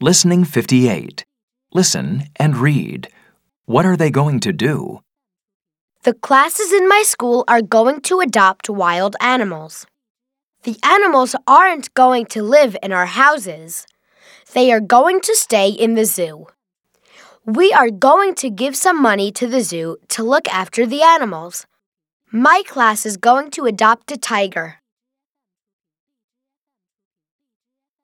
Listening 58. Listen and read. What are they going to do? The classes in my school are going to adopt wild animals. The animals aren't going to live in our houses. They are going to stay in the zoo. We are going to give some money to the zoo to look after the animals. My class is going to adopt a tiger.